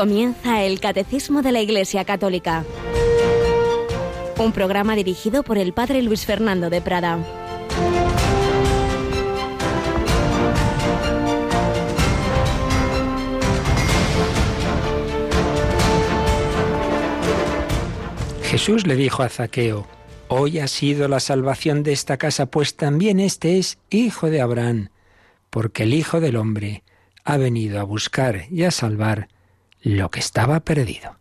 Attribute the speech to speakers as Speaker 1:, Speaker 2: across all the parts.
Speaker 1: Comienza el Catecismo de la Iglesia Católica. Un programa dirigido por el Padre Luis Fernando de Prada.
Speaker 2: Jesús le dijo a Zaqueo, Hoy ha sido la salvación de esta casa, pues también este es hijo de Abraham, porque el Hijo del Hombre ha venido a buscar y a salvar lo que estaba perdido.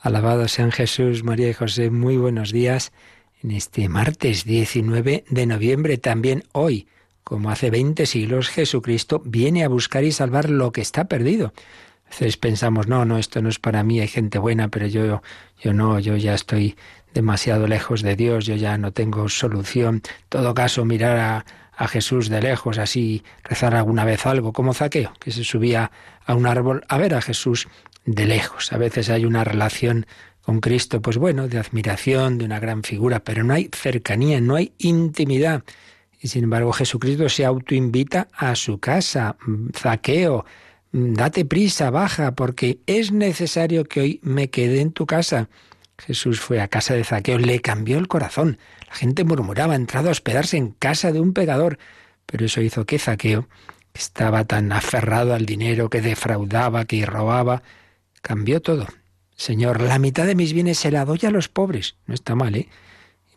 Speaker 2: Alabado sean Jesús, María y José, muy buenos días en este martes 19 de noviembre, también hoy, como hace 20 siglos, Jesucristo viene a buscar y salvar lo que está perdido. A pensamos, no, no, esto no es para mí, hay gente buena, pero yo, yo no, yo ya estoy demasiado lejos de Dios, yo ya no tengo solución. En todo caso, mirar a, a Jesús de lejos, así rezar alguna vez algo, como Zaqueo, que se subía a un árbol a ver a Jesús de lejos. A veces hay una relación con Cristo, pues bueno, de admiración, de una gran figura, pero no hay cercanía, no hay intimidad. Y sin embargo Jesucristo se autoinvita a su casa. Zaqueo, date prisa, baja, porque es necesario que hoy me quede en tu casa. Jesús fue a casa de Zaqueo, le cambió el corazón. La gente murmuraba, entrado a hospedarse en casa de un pecador. Pero eso hizo que Zaqueo, que estaba tan aferrado al dinero, que defraudaba, que robaba, cambió todo. Señor, la mitad de mis bienes se la doy a los pobres. No está mal, ¿eh?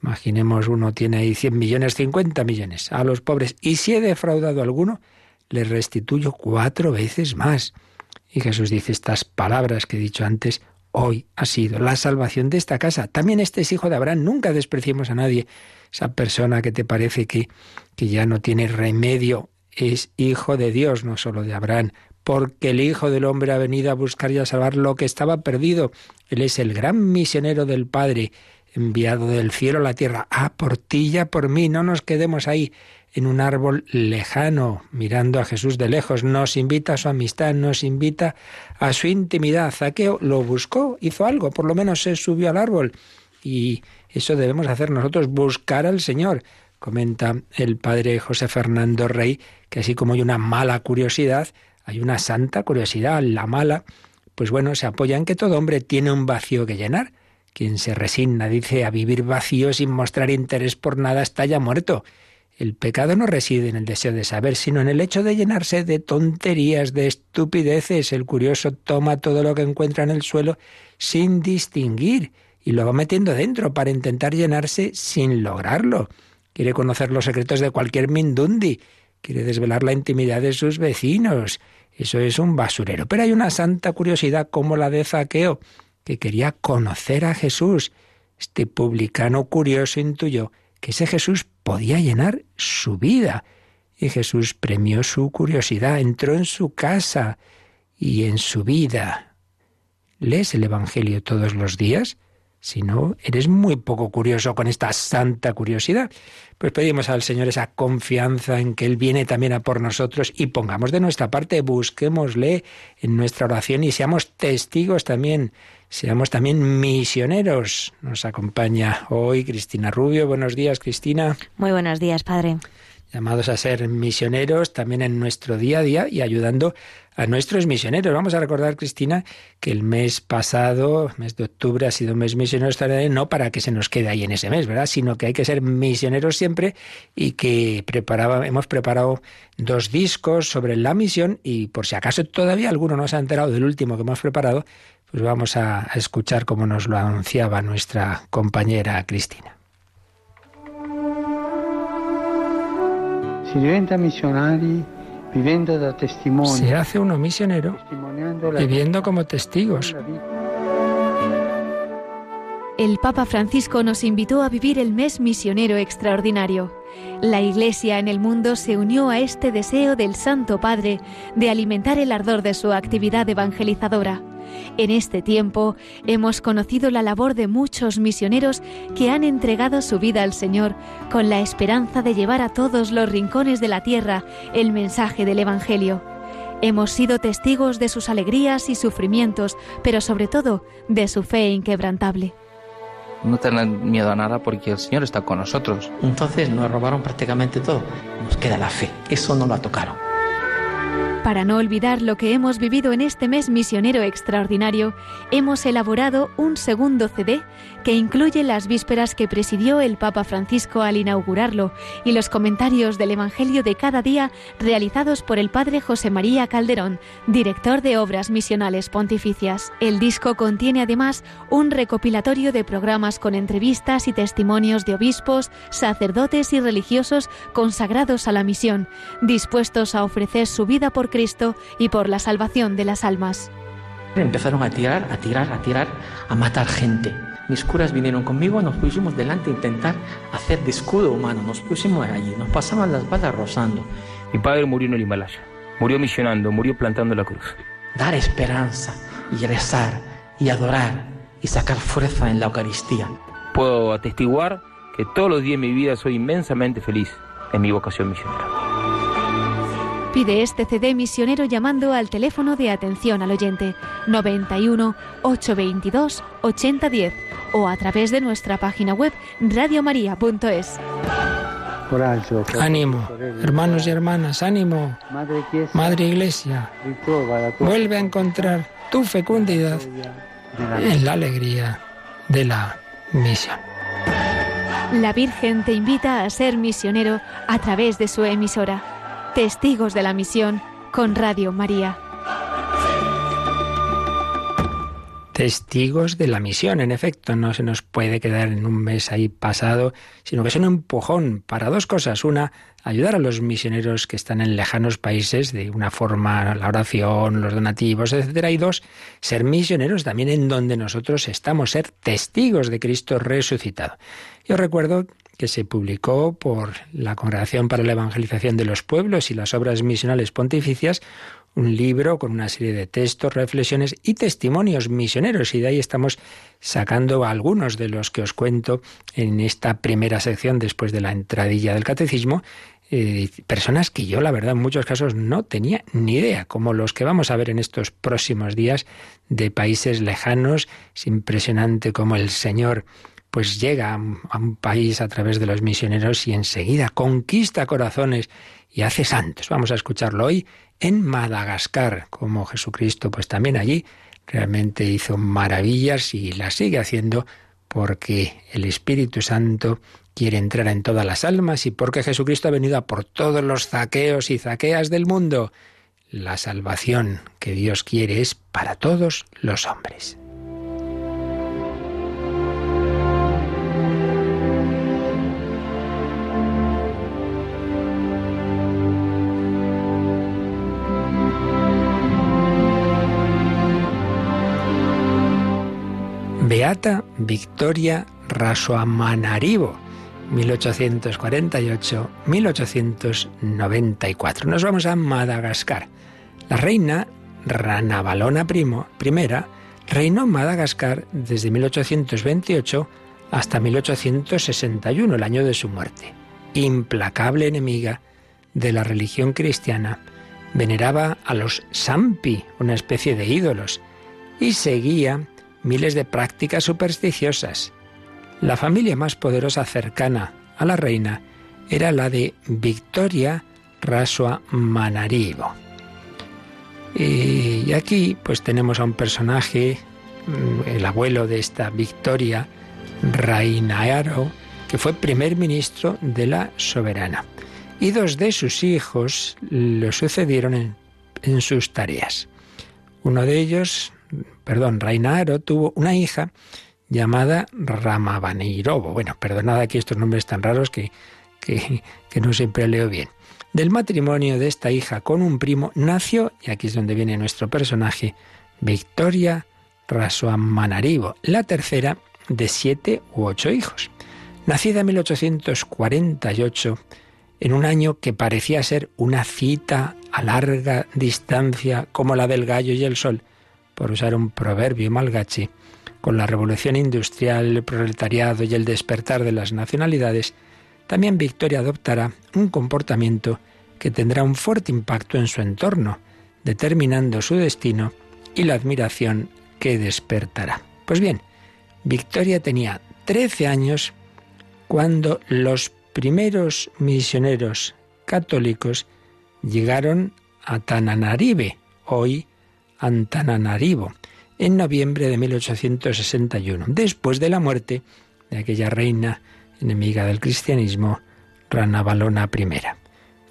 Speaker 2: Imaginemos uno tiene ahí 100 millones, 50 millones a los pobres. Y si he defraudado a alguno, le restituyo cuatro veces más. Y Jesús dice estas palabras que he dicho antes, hoy ha sido la salvación de esta casa. También este es hijo de Abraham. Nunca despreciemos a nadie. Esa persona que te parece que, que ya no tiene remedio es hijo de Dios, no solo de Abraham, porque el Hijo del Hombre ha venido a buscar y a salvar lo que estaba perdido. Él es el gran misionero del Padre, enviado del cielo a la tierra. Ah, por ti y por mí, no nos quedemos ahí en un árbol lejano, mirando a Jesús de lejos. Nos invita a su amistad, nos invita a su intimidad. Zaqueo lo buscó, hizo algo, por lo menos se subió al árbol. Y eso debemos hacer nosotros, buscar al Señor. Comenta el padre José Fernando Rey que así como hay una mala curiosidad, hay una santa curiosidad, la mala, pues bueno, se apoya en que todo hombre tiene un vacío que llenar. Quien se resigna, dice, a vivir vacío sin mostrar interés por nada está ya muerto. El pecado no reside en el deseo de saber, sino en el hecho de llenarse de tonterías, de estupideces. El curioso toma todo lo que encuentra en el suelo sin distinguir y lo va metiendo dentro para intentar llenarse sin lograrlo. Quiere conocer los secretos de cualquier mindundi, quiere desvelar la intimidad de sus vecinos. Eso es un basurero. Pero hay una santa curiosidad como la de Zaqueo, que quería conocer a Jesús. Este publicano curioso intuyó que ese Jesús podía llenar su vida. Y Jesús premió su curiosidad, entró en su casa y en su vida. ¿Lees el Evangelio todos los días? Si no, eres muy poco curioso con esta santa curiosidad. Pues pedimos al Señor esa confianza en que Él viene también a por nosotros y pongamos de nuestra parte, busquémosle en nuestra oración y seamos testigos también, seamos también misioneros. Nos acompaña hoy Cristina Rubio. Buenos días, Cristina.
Speaker 1: Muy buenos días, Padre
Speaker 2: llamados a ser misioneros también en nuestro día a día y ayudando a nuestros misioneros. Vamos a recordar, Cristina, que el mes pasado, mes de octubre, ha sido un mes misionero no para que se nos quede ahí en ese mes, ¿verdad? Sino que hay que ser misioneros siempre y que preparaba, hemos preparado dos discos sobre la misión y por si acaso todavía alguno no se ha enterado del último que hemos preparado, pues vamos a escuchar cómo nos lo anunciaba nuestra compañera Cristina. Se hace uno misionero viviendo como testigos.
Speaker 1: El Papa Francisco nos invitó a vivir el mes misionero extraordinario. La Iglesia en el mundo se unió a este deseo del Santo Padre de alimentar el ardor de su actividad evangelizadora. En este tiempo hemos conocido la labor de muchos misioneros que han entregado su vida al Señor con la esperanza de llevar a todos los rincones de la tierra el mensaje del Evangelio. Hemos sido testigos de sus alegrías y sufrimientos, pero sobre todo de su fe inquebrantable.
Speaker 3: No tener miedo a nada porque el Señor está con nosotros.
Speaker 4: Entonces nos robaron prácticamente todo. Nos queda la fe. Eso no lo tocaron.
Speaker 1: Para no olvidar lo que hemos vivido en este mes misionero extraordinario, hemos elaborado un segundo CD que incluye las vísperas que presidió el Papa Francisco al inaugurarlo y los comentarios del Evangelio de cada día realizados por el Padre José María Calderón, director de Obras Misionales Pontificias. El disco contiene además un recopilatorio de programas con entrevistas y testimonios de obispos, sacerdotes y religiosos consagrados a la misión, dispuestos a ofrecer su vida por Cristo y por la salvación de las almas.
Speaker 4: Empezaron a tirar, a tirar, a tirar, a matar gente. Mis curas vinieron conmigo, nos pusimos delante a intentar hacer de escudo humano, nos pusimos allí, nos pasaban las balas rozando.
Speaker 5: Mi padre murió en el Himalaya, murió misionando, murió plantando la cruz.
Speaker 4: Dar esperanza y rezar y adorar y sacar fuerza en la Eucaristía.
Speaker 5: Puedo atestiguar que todos los días de mi vida soy inmensamente feliz en mi vocación misionera.
Speaker 1: Pide este CD misionero llamando al teléfono de atención al oyente 91 822 8010 o a través de nuestra página web radiomaria.es.
Speaker 2: Ánimo, hermanos y hermanas, ánimo. Madre Iglesia, vuelve a encontrar tu fecundidad en la alegría de la misión.
Speaker 1: La Virgen te invita a ser misionero a través de su emisora. Testigos de la Misión con Radio María.
Speaker 2: Testigos de la misión, en efecto, no se nos puede quedar en un mes ahí pasado, sino que es un empujón para dos cosas. Una, ayudar a los misioneros que están en lejanos países de una forma, la oración, los donativos, etcétera. Y dos, ser misioneros también en donde nosotros estamos, ser testigos de Cristo resucitado. Yo recuerdo que se publicó por la Congregación para la Evangelización de los Pueblos y las Obras Misionales Pontificias, un libro con una serie de textos, reflexiones y testimonios misioneros. Y de ahí estamos sacando algunos de los que os cuento en esta primera sección después de la entradilla del catecismo. Eh, personas que yo, la verdad, en muchos casos no tenía ni idea, como los que vamos a ver en estos próximos días de países lejanos. Es impresionante como el Señor pues llega a un país a través de los misioneros y enseguida conquista corazones y hace santos. Vamos a escucharlo hoy en Madagascar, como Jesucristo pues también allí realmente hizo maravillas y las sigue haciendo porque el Espíritu Santo quiere entrar en todas las almas y porque Jesucristo ha venido a por todos los zaqueos y zaqueas del mundo. La salvación que Dios quiere es para todos los hombres. Beata Victoria Rasoamanarivo, 1848-1894. Nos vamos a Madagascar. La reina Ranavalona I reinó en Madagascar desde 1828 hasta 1861, el año de su muerte. Implacable enemiga de la religión cristiana, veneraba a los Sampi, una especie de ídolos, y seguía miles de prácticas supersticiosas. La familia más poderosa cercana a la reina era la de Victoria Rasua Manarivo. Y aquí pues tenemos a un personaje, mm, el abuelo de esta Victoria, Rainaaro, que fue primer ministro de la soberana. Y dos de sus hijos lo sucedieron en sus tareas. Uno de ellos, perdón, Rainaro tuvo una hija llamada Ramabaneirobo. Bueno, perdonad aquí estos nombres tan raros que, que, no siempre leo bien. Del matrimonio de esta hija con un primo nació, y aquí es donde viene nuestro personaje, Victoria Rasoamanarivo, la tercera de siete u ocho hijos. Nacida en 1848, en un año que parecía ser una cita a larga distancia como la del gallo y el sol, por usar un proverbio malgache, con la revolución industrial, el proletariado y el despertar de las nacionalidades, también Victoria adoptará un comportamiento que tendrá un fuerte impacto en su entorno, determinando su destino y la admiración que despertará. Pues bien, Victoria tenía 13 años cuando los primeros misioneros católicos llegaron Atananarive, hoy Antananarivo, en noviembre de 1861, después de la muerte de aquella reina enemiga del cristianismo, Ranavalona I.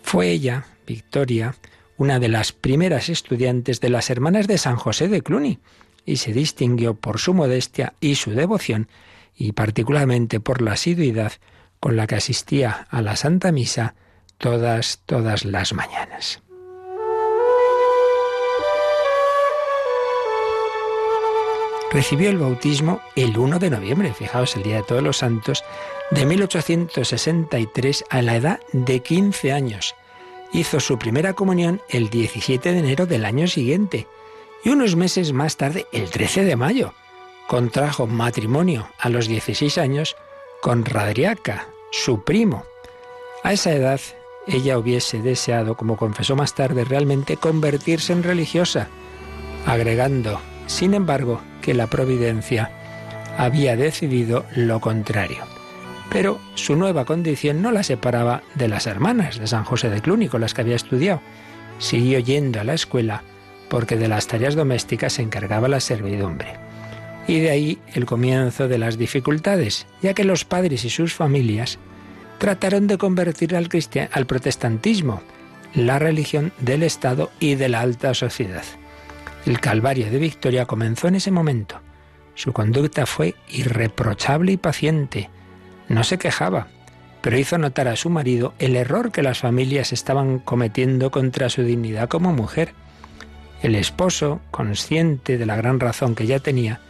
Speaker 2: Fue ella, Victoria, una de las primeras estudiantes de las hermanas de San José de Cluny, y se distinguió por su modestia y su devoción, y particularmente por la asiduidad con la que asistía a la Santa Misa todas, todas las mañanas. Recibió el bautismo el 1 de noviembre, fijaos, el Día de Todos los Santos, de 1863 a la edad de 15 años. Hizo su primera comunión el 17 de enero del año siguiente y unos meses más tarde, el 13 de mayo, contrajo matrimonio a los 16 años con Radriaca, su primo. A esa edad ella hubiese deseado, como confesó más tarde, realmente convertirse en religiosa, agregando, sin embargo, que la providencia había decidido lo contrario. Pero su nueva condición no la separaba de las hermanas de San José de Cluny con las que había estudiado. Siguió yendo a la escuela porque de las tareas domésticas se encargaba la servidumbre. Y de ahí el comienzo de las dificultades, ya que los padres y sus familias trataron de convertir al, al protestantismo, la religión del Estado y de la alta sociedad. El calvario de Victoria comenzó en ese momento. Su conducta fue irreprochable y paciente. No se quejaba, pero hizo notar a su marido el error que las familias estaban cometiendo contra su dignidad como mujer el esposo, consciente de la gran razón que ya tenía,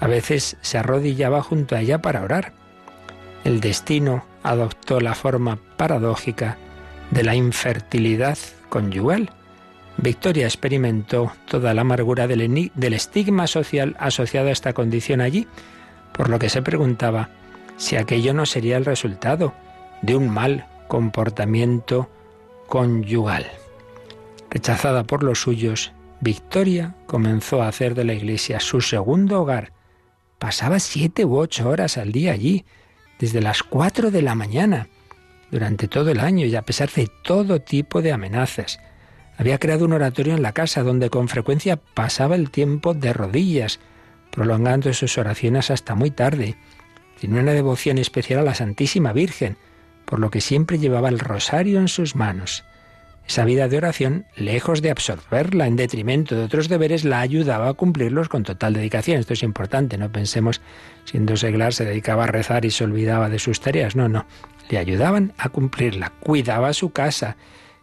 Speaker 2: a veces se arrodillaba junto a ella para orar. El destino adoptó la forma paradójica de la infertilidad conyugal. Victoria experimentó toda la amargura del, estigma social asociado a esta condición allí, por lo que se preguntaba si aquello no sería el resultado de un mal comportamiento conyugal. Rechazada por los suyos, Victoria comenzó a hacer de la iglesia su segundo hogar. Pasaba siete u ocho horas al día allí, desde las cuatro de la mañana, durante todo el año y a pesar de todo tipo de amenazas. Había creado un oratorio en la casa donde con frecuencia pasaba el tiempo de rodillas, prolongando sus oraciones hasta muy tarde. Tenía una devoción especial a la Santísima Virgen, por lo que siempre llevaba el rosario en sus manos. Esa vida de oración, lejos de absorberla en detrimento de otros deberes, la ayudaba a cumplirlos con total dedicación. Esto es importante, no pensemos siendo seglar se dedicaba a rezar y se olvidaba de sus tareas. No, no, le ayudaban a cumplirla, cuidaba su casa,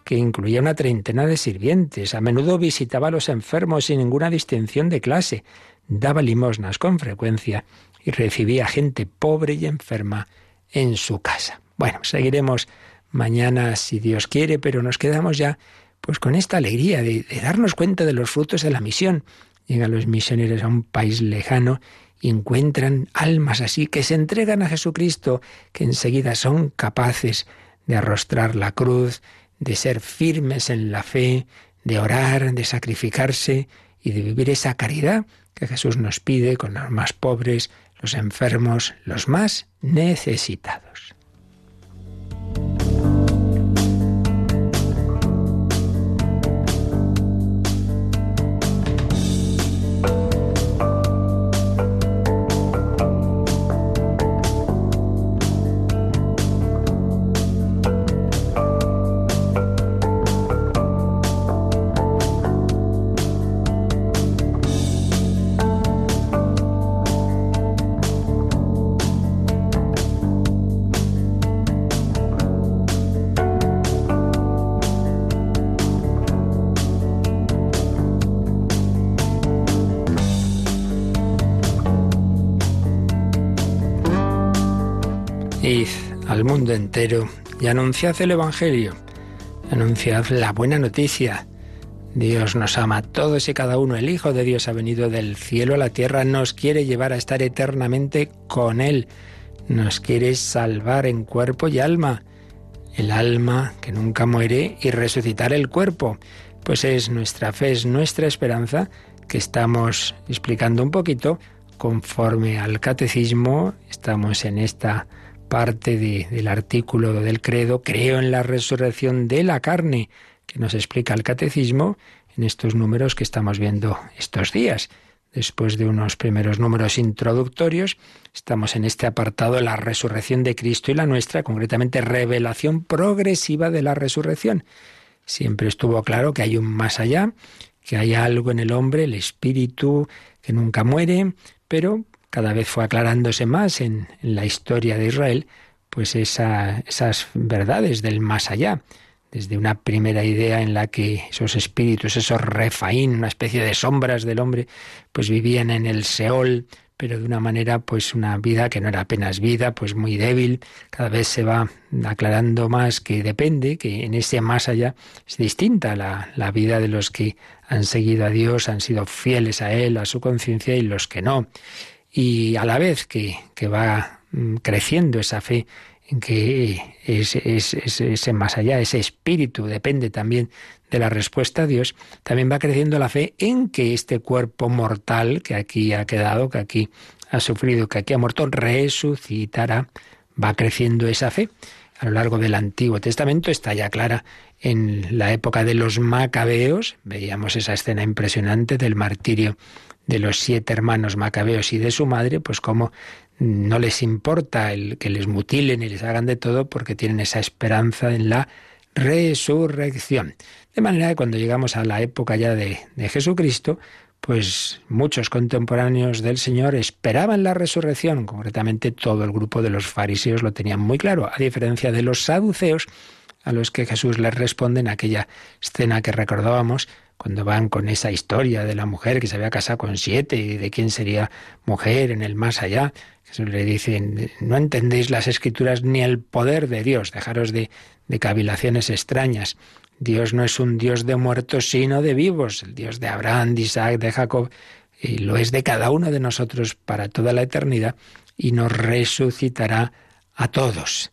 Speaker 2: que incluía una treintena de sirvientes, a menudo visitaba a los enfermos sin ninguna distinción de clase, daba limosnas con frecuencia y recibía gente pobre y enferma en su casa. Bueno, seguiremos mañana si Dios quiere, pero nos quedamos ya pues con esta alegría de, darnos cuenta de los frutos de la misión. Llegan los misioneros a un país lejano y encuentran almas así que se entregan a Jesucristo, que enseguida son capaces de arrostrar la cruz, de ser firmes en la fe, de orar, de sacrificarse y de vivir esa caridad que Jesús nos pide con los más pobres, los enfermos, los más necesitados. Mundo entero y anunciad el Evangelio, anunciad la buena noticia. Dios nos ama a todos y cada uno. El Hijo de Dios ha venido del cielo a la tierra, nos quiere llevar a estar eternamente con Él, nos quiere salvar en cuerpo y alma. El alma que nunca muere y resucitar el cuerpo. Pues es nuestra fe, es nuestra esperanza que estamos explicando un poquito conforme al catecismo. Estamos en esta parte del artículo del credo, creo en la resurrección de la carne, que nos explica el catecismo en estos números que estamos viendo estos días. Después de unos primeros números introductorios, estamos en este apartado la resurrección de Cristo y la nuestra, concretamente revelación progresiva de la resurrección. Siempre estuvo claro que hay un más allá, que hay algo en el hombre, el espíritu que nunca muere, pero cada vez fue aclarándose más en, la historia de Israel, pues esas verdades del más allá desde una primera idea en la que esos espíritus, esos refaín, una especie de sombras del hombre, pues vivían en el Seol, pero de una manera, pues una vida que no era apenas vida, pues muy débil. Cada vez se va aclarando más que depende, que en ese más allá es distinta la, la vida de los que han seguido a Dios, han sido fieles a Él, a su conciencia y los que no. Y a la vez que, va mm, creciendo esa fe en que ese más allá, ese espíritu depende también de la respuesta a Dios, también va creciendo la fe en que este cuerpo mortal que aquí ha quedado, que aquí ha sufrido, que aquí ha muerto, resucitará. Va creciendo esa fe. A lo largo del Antiguo Testamento está ya clara en la época de los macabeos, veíamos esa escena impresionante del martirio de los siete hermanos macabeos y de su madre, pues como no les importa el que les mutilen y les hagan de todo porque tienen esa esperanza en la resurrección. De manera que cuando llegamos a la época ya de, de Jesucristo, pues muchos contemporáneos del Señor esperaban la resurrección, concretamente todo el grupo de los fariseos lo tenían muy claro, a diferencia de los saduceos, a los que Jesús les responde en aquella escena que recordábamos, cuando van con esa historia de la mujer que se había casado con siete y de quién sería mujer en el más allá. Jesús le dice, no entendéis las escrituras ni el poder de Dios, dejaros de, cavilaciones extrañas. Dios no es un Dios de muertos, sino de vivos, el Dios de Abraham, de Isaac, de Jacob, y lo es de cada uno de nosotros para toda la eternidad, y nos resucitará a todos.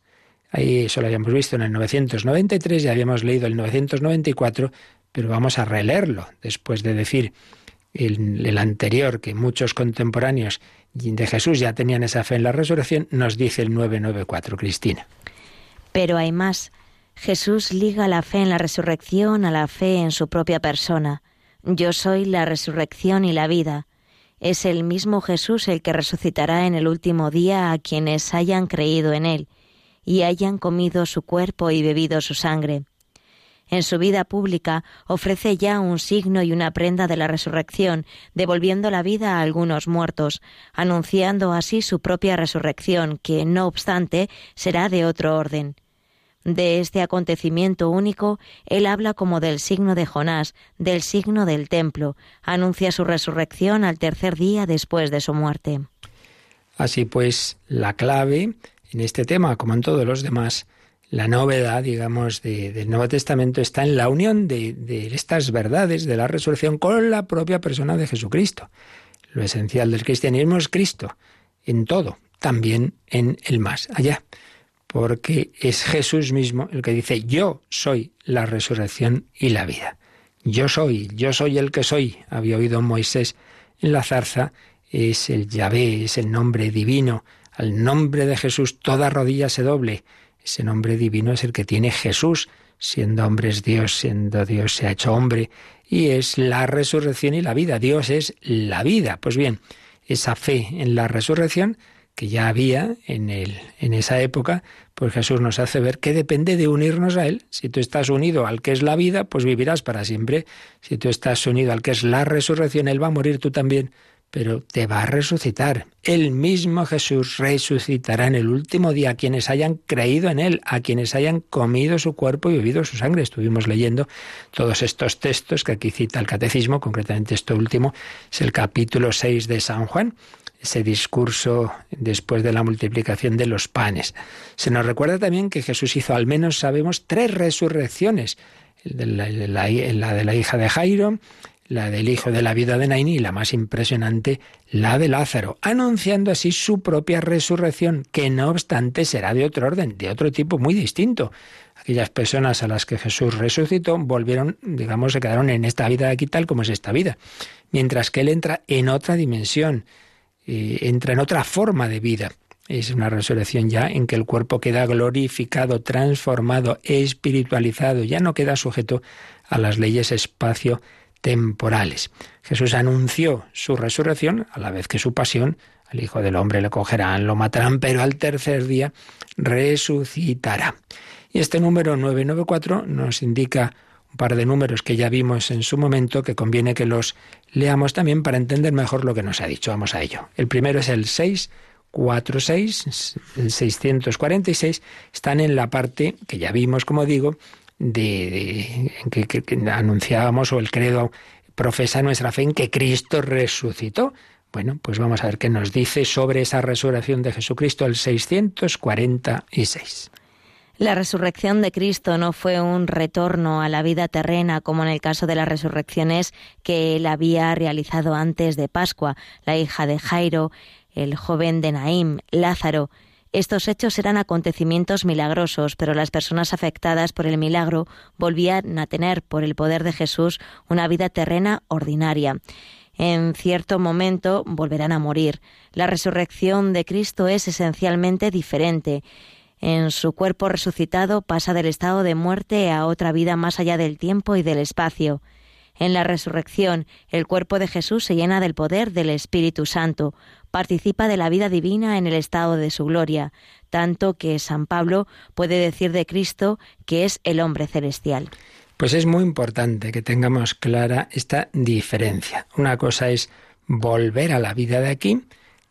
Speaker 2: Ahí eso lo habíamos visto en el 993, ya habíamos leído el 994, pero vamos a releerlo después de decir el, el, anterior, que muchos contemporáneos de Jesús ya tenían esa fe en la resurrección, nos dice el 994, Cristina.
Speaker 6: Pero hay más. Jesús liga la fe en la resurrección a la fe en su propia persona. Yo soy la resurrección y la vida. Es el mismo Jesús el que resucitará en el último día a quienes hayan creído en él y hayan comido su cuerpo y bebido su sangre. En su vida pública ofrece ya un signo y una prenda de la resurrección, devolviendo la vida a algunos muertos, anunciando así su propia resurrección, que, no obstante, será de otro orden. De este acontecimiento único, él habla como del signo de Jonás, del signo del templo, anuncia su resurrección al tercer día después de su muerte.
Speaker 2: Así pues, la clave en este tema, como en todos los demás, la novedad, digamos, del Nuevo Testamento está en la unión de, de, estas verdades de la resurrección con la propia persona de Jesucristo. Lo esencial del cristianismo es Cristo, en todo, también en el más allá, porque es Jesús mismo el que dice, yo soy la resurrección y la vida. Yo soy, yo soy el que soy. Había oído Moisés en la zarza, es el Yahvé, es el nombre divino. Al nombre de Jesús toda rodilla se doble ese nombre divino es el que tiene Jesús, siendo hombre es Dios, siendo Dios se ha hecho hombre, y es la resurrección y la vida. Dios es la vida. Pues bien, esa fe en la resurrección que ya había en, el, en esa época, pues Jesús nos hace ver que depende de unirnos a Él. Si tú estás unido al que es la vida, pues vivirás para siempre. Si tú estás unido al que es la resurrección, Él va a morir tú también pero te va a resucitar. El mismo Jesús resucitará en el último día a quienes hayan creído en Él, a quienes hayan comido su cuerpo y bebido su sangre. Estuvimos leyendo todos estos textos que aquí cita el Catecismo, concretamente este último es el capítulo 6 de San Juan, ese discurso después de la multiplicación de los panes. Se nos recuerda también que Jesús hizo al menos, sabemos, tres resurrecciones. La de la hija de Jairo, la del hijo de la vida de Naini y la más impresionante, la de Lázaro, anunciando así su propia resurrección, que no obstante será de otro orden, de otro tipo muy distinto. Aquellas personas a las que Jesús resucitó volvieron, digamos, se quedaron en esta vida de aquí tal como es esta vida, mientras que Él entra en otra dimensión, eh, entra en otra forma de vida. es una resurrección ya en que el cuerpo queda glorificado, transformado, espiritualizado, ya no queda sujeto a las leyes espacio-temporales. Jesús anunció su resurrección a la vez que su pasión, al Hijo del Hombre le cogerán, lo matarán, pero al tercer día resucitará. Y este número 994 nos indica un par de números que ya vimos en su momento que conviene que los leamos también para entender mejor lo que nos ha dicho. Vamos a ello. El primero es el 646, el 646, están en la parte que ya vimos, como digo, de, que, que anunciábamos o el credo profesa nuestra fe en que Cristo resucitó. Bueno, pues vamos a ver qué nos dice sobre esa resurrección de Jesucristo el 646.
Speaker 6: La resurrección de Cristo no fue un retorno a la vida terrena como en el caso de las resurrecciones que él había realizado antes de Pascua, la hija de Jairo, el joven de Naim, Lázaro. Estos hechos eran acontecimientos milagrosos, pero las personas afectadas por el milagro volvían a tener, por el poder de Jesús, una vida terrena ordinaria. En cierto momento volverán a morir. La resurrección de Cristo es esencialmente diferente en su cuerpo resucitado pasa del estado de muerte a otra vida más allá del tiempo y del espacio. En la resurrección, el cuerpo de Jesús se llena del poder del Espíritu Santo, participa de la vida divina en el estado de su gloria, tanto que San Pablo puede decir de Cristo que es el hombre celestial.
Speaker 2: Pues es muy importante que tengamos clara esta diferencia. Una cosa es volver a la vida de aquí,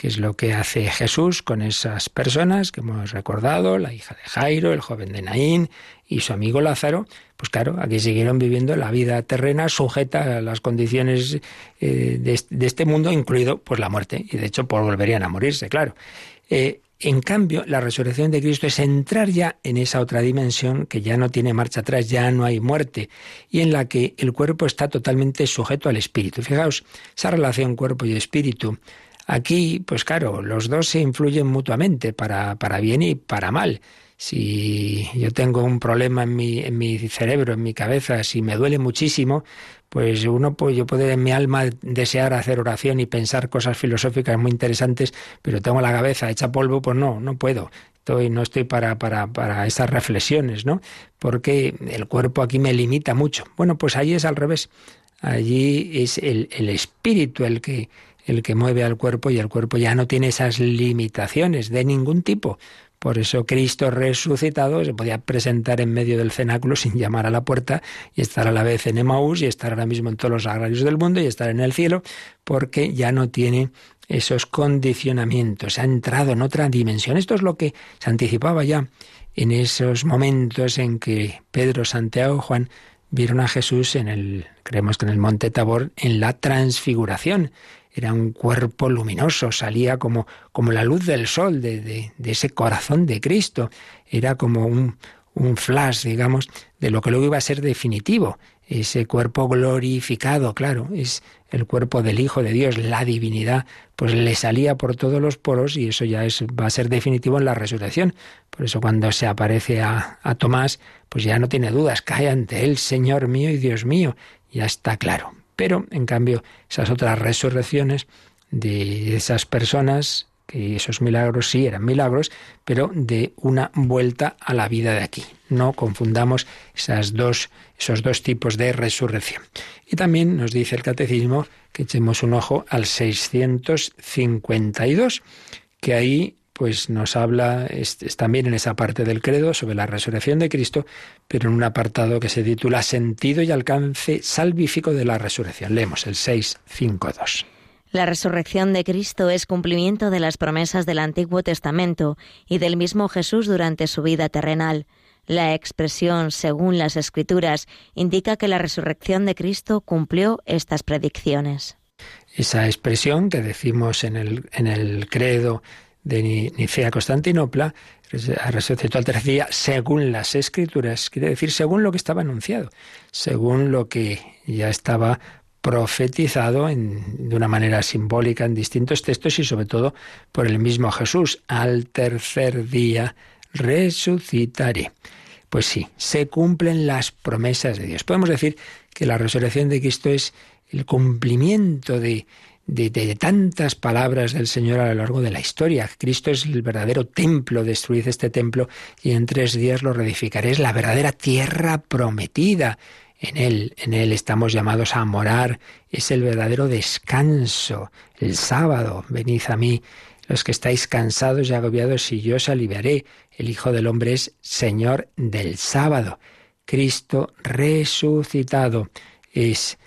Speaker 2: que es lo que hace Jesús con esas personas que hemos recordado, la hija de Jairo, el joven de Naín y su amigo Lázaro, pues claro, aquí siguieron viviendo la vida terrena sujeta a las condiciones eh, de, este mundo, incluido pues la muerte, y de hecho pues, volverían a morirse, claro. Eh, en cambio, la resurrección de Cristo es entrar ya en esa otra dimensión que ya no tiene marcha atrás, ya no hay muerte, y en la que el cuerpo está totalmente sujeto al espíritu. Fijaos, esa relación cuerpo y espíritu Aquí, pues claro, los dos se influyen mutuamente, para, para bien y para mal. Si yo tengo un problema en mi, en mi cerebro, en mi cabeza, si me duele muchísimo, pues uno pues yo puedo en mi alma desear hacer oración y pensar cosas filosóficas muy interesantes, pero tengo la cabeza hecha polvo, pues no, no puedo. Estoy, no estoy para, para, para esas reflexiones, ¿no? Porque el cuerpo aquí me limita mucho. Bueno, pues allí es al revés. Allí es el, el espíritu el que, el que mueve al cuerpo y el cuerpo ya no tiene esas limitaciones de ningún tipo. Por eso Cristo resucitado se podía presentar en medio del cenáculo sin llamar a la puerta y estar a la vez en Emaús y estar ahora mismo en todos los agrarios del mundo y estar en el cielo, porque ya no tiene esos condicionamientos, ha entrado en otra dimensión. Esto es lo que se anticipaba ya en esos momentos en que Pedro, Santiago Juan vieron a Jesús en el, creemos que en el monte Tabor, en la transfiguración era un cuerpo luminoso, salía como, como la luz del sol de, de, ese corazón de Cristo, era como un, un flash, digamos, de lo que luego iba a ser definitivo, ese cuerpo glorificado, claro, es el cuerpo del Hijo de Dios, la divinidad, pues le salía por todos los poros y eso ya es, va a ser definitivo en la resurrección. Por eso cuando se aparece a, a Tomás, pues ya no tiene dudas, cae ante él, Señor mío y Dios mío, ya está claro. Pero, en cambio, esas otras resurrecciones de esas personas, que esos milagros sí eran milagros, pero de una vuelta a la vida de aquí. No confundamos esas dos, esos dos tipos de resurrección. Y también nos dice el catecismo que echemos un ojo al 652, que ahí pues nos habla es, también en esa parte del credo sobre la resurrección de Cristo, pero en un apartado que se titula Sentido y alcance salvífico de la resurrección. Leemos el 652.
Speaker 6: La resurrección de Cristo es cumplimiento de las promesas del Antiguo Testamento y del mismo Jesús durante su vida terrenal. La expresión según las Escrituras indica que la resurrección de Cristo cumplió estas predicciones.
Speaker 2: Esa expresión que decimos en el, en el credo de Nicea Constantinopla, resucitó al tercer día según las escrituras, quiere decir según lo que estaba anunciado, según lo que ya estaba profetizado en, de una manera simbólica en distintos textos y sobre todo por el mismo Jesús. Al tercer día resucitaré. Pues sí, se cumplen las promesas de Dios. Podemos decir que la resurrección de Cristo es el cumplimiento de, de, tantas palabras del Señor a lo largo de la historia. Cristo es el verdadero templo, destruid este templo y en tres días lo reedificaré. Es la verdadera tierra prometida. En Él, en Él estamos llamados a morar. Es el verdadero descanso. El sábado, venid a mí, los que estáis cansados y agobiados, y yo os aliviaré. El Hijo del Hombre es Señor del sábado. Cristo resucitado es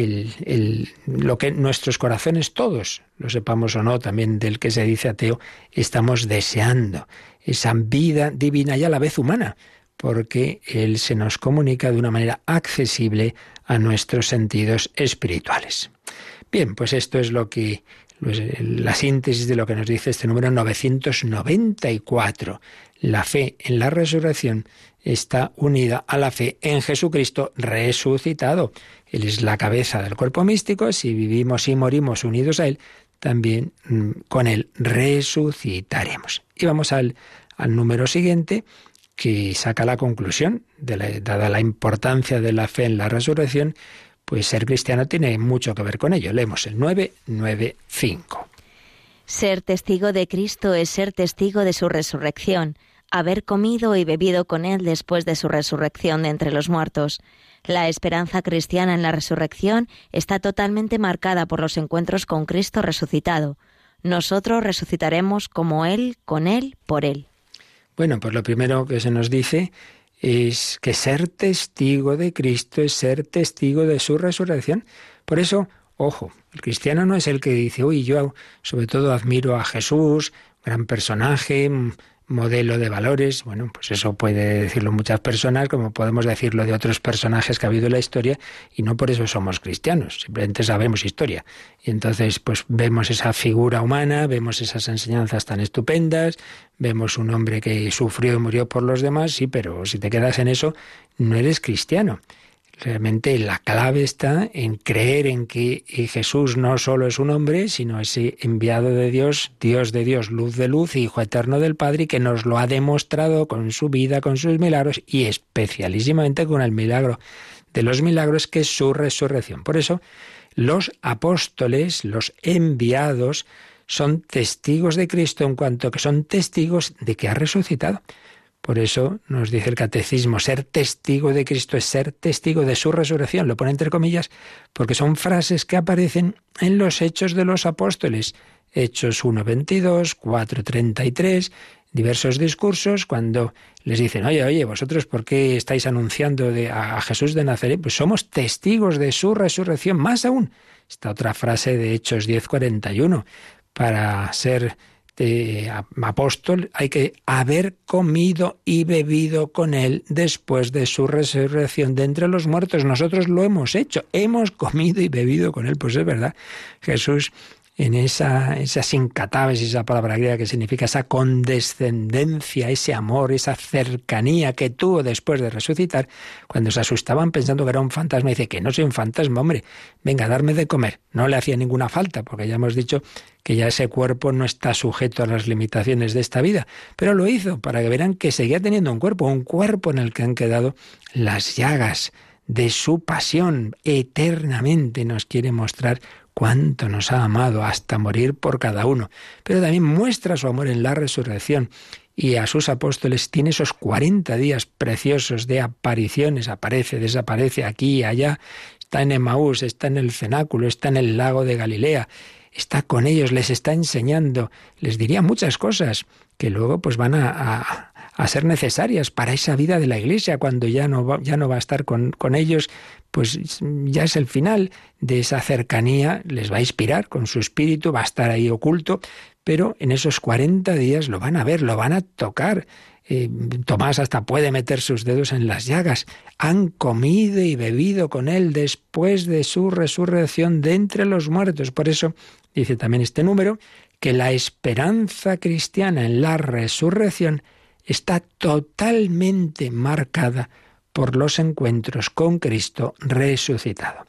Speaker 2: el, lo que nuestros corazones todos, lo sepamos o no, también del que se dice ateo, estamos deseando, esa vida divina y a la vez humana, porque Él se nos comunica de una manera accesible a nuestros sentidos espirituales. Bien, pues esto es lo que la síntesis de lo que nos dice este número 994. La fe en la resurrección está unida a la fe en Jesucristo resucitado. Él es la cabeza del cuerpo místico, si vivimos y morimos unidos a Él, también mm, con Él resucitaremos. Y vamos al, al número siguiente, que saca la conclusión, de dada la importancia de la fe en la resurrección, pues ser cristiano tiene mucho que ver con ello. Leemos el 995.
Speaker 6: Ser testigo de Cristo es ser testigo de su resurrección, haber comido y bebido con Él después de su resurrección de entre los muertos. La esperanza cristiana en la resurrección está totalmente marcada por los encuentros con Cristo resucitado. Nosotros resucitaremos como Él, con Él, por Él.
Speaker 2: Bueno, pues lo primero que se nos dice es que ser testigo de Cristo es ser testigo de su resurrección. Por eso, ojo, el cristiano no es el que dice, uy, yo sobre todo admiro a Jesús, gran personaje, modelo de valores. Bueno, pues eso puede decirlo muchas personas, como podemos decirlo de otros personajes que ha habido en la historia, y no por eso somos cristianos, simplemente sabemos historia. Y entonces, pues vemos esa figura humana, vemos esas enseñanzas tan estupendas, vemos un hombre que sufrió y murió por los demás, sí, pero si te quedas en eso, no eres cristiano. Realmente la clave está en creer en que Jesús no solo es un hombre, sino ese enviado de Dios, Dios de Dios, luz de luz, Hijo eterno del Padre, y que nos lo ha demostrado con su vida, con sus milagros y especialísimamente con el milagro de los milagros que es su resurrección. Por eso, los apóstoles, los enviados, son testigos de Cristo en cuanto que son testigos de que ha resucitado. Por eso nos dice el catecismo, ser testigo de Cristo es ser testigo de su resurrección. Lo pone entre comillas porque son frases que aparecen en los hechos de los apóstoles. Hechos 1.22, 4.33, diversos discursos, cuando les dicen, oye, oye, vosotros, ¿por qué estáis anunciando a Jesús de Nazaret? Pues somos testigos de su resurrección. Más aún, esta otra frase de Hechos 10.41, para ser apóstol hay que haber comido y bebido con él después de su resurrección de entre los muertos. Nosotros lo hemos hecho, hemos comido y bebido con él. Pues es verdad, Jesús en esa, esa sincataves, esa palabra griega que significa esa condescendencia, ese amor, esa cercanía que tuvo después de resucitar, cuando se asustaban pensando que era un fantasma, dice que no soy un fantasma, hombre, venga, darme de comer. No le hacía ninguna falta, porque ya hemos dicho que ya ese cuerpo no está sujeto a las limitaciones de esta vida, pero lo hizo para que verán que seguía teniendo un cuerpo, un cuerpo en el que han quedado las llagas de su pasión eternamente nos quiere mostrar cuánto nos ha amado hasta morir por cada uno, pero también muestra su amor en la resurrección y a sus apóstoles tiene esos 40 días preciosos de apariciones, aparece, desaparece aquí y allá, está en Emaús, está en el cenáculo, está en el lago de Galilea, está con ellos, les está enseñando, les diría muchas cosas que luego pues van a, a, ser necesarias para esa vida de la Iglesia, cuando ya no va, ya no va a estar con, con ellos, pues ya es el final de esa cercanía, les va a inspirar con su espíritu, va a estar ahí oculto, pero en esos 40 días lo van a ver, lo van a tocar. Eh, Tomás hasta puede meter sus dedos en las llagas. Han comido y bebido con él después de su resurrección de entre los muertos. Por eso dice también este número que la esperanza cristiana en la resurrección está totalmente marcada por los encuentros con Cristo resucitado.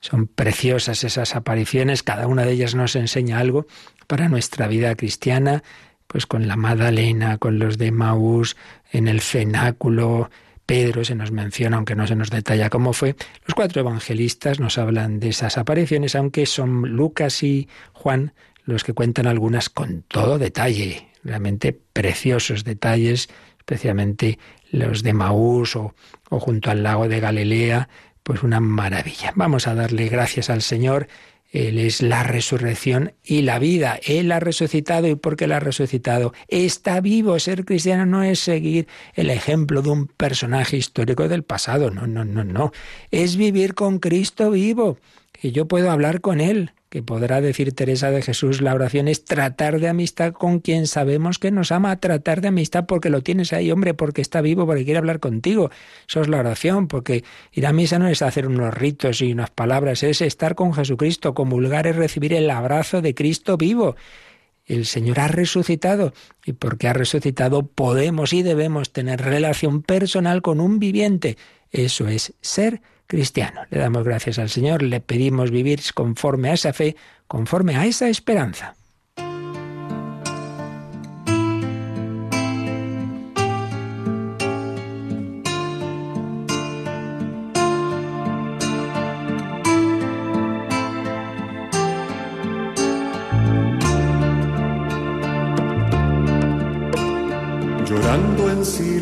Speaker 2: Son preciosas esas apariciones, cada una de ellas nos enseña algo para nuestra vida cristiana, pues con la Magdalena, con los de Maús, en el cenáculo, Pedro se nos menciona, aunque no se nos detalla cómo fue. Los cuatro evangelistas nos hablan de esas apariciones, aunque son Lucas y Juan los que cuentan algunas con todo detalle, realmente preciosos detalles, especialmente los de Maús o, o junto al lago de Galilea, pues una maravilla. Vamos a darle gracias al Señor él es la resurrección y la vida. Él ha resucitado y porque Él ha resucitado está vivo. Ser cristiano no es seguir el ejemplo de un personaje histórico del pasado. No, no, no, no. Es vivir con Cristo vivo. Y yo puedo hablar con Él que podrá decir Teresa de Jesús, la oración es tratar de amistad con quien sabemos que nos ama, tratar de amistad porque lo tienes ahí, hombre, porque está vivo, porque quiere hablar contigo. Eso es la oración, porque ir a misa no es hacer unos ritos y unas palabras, es estar con Jesucristo, comulgar es recibir el abrazo de Cristo vivo. El Señor ha resucitado y porque ha resucitado podemos y debemos tener relación personal con un viviente. Eso es ser cristiano. Le damos gracias al Señor, le pedimos vivir conforme a esa fe, conforme a esa esperanza.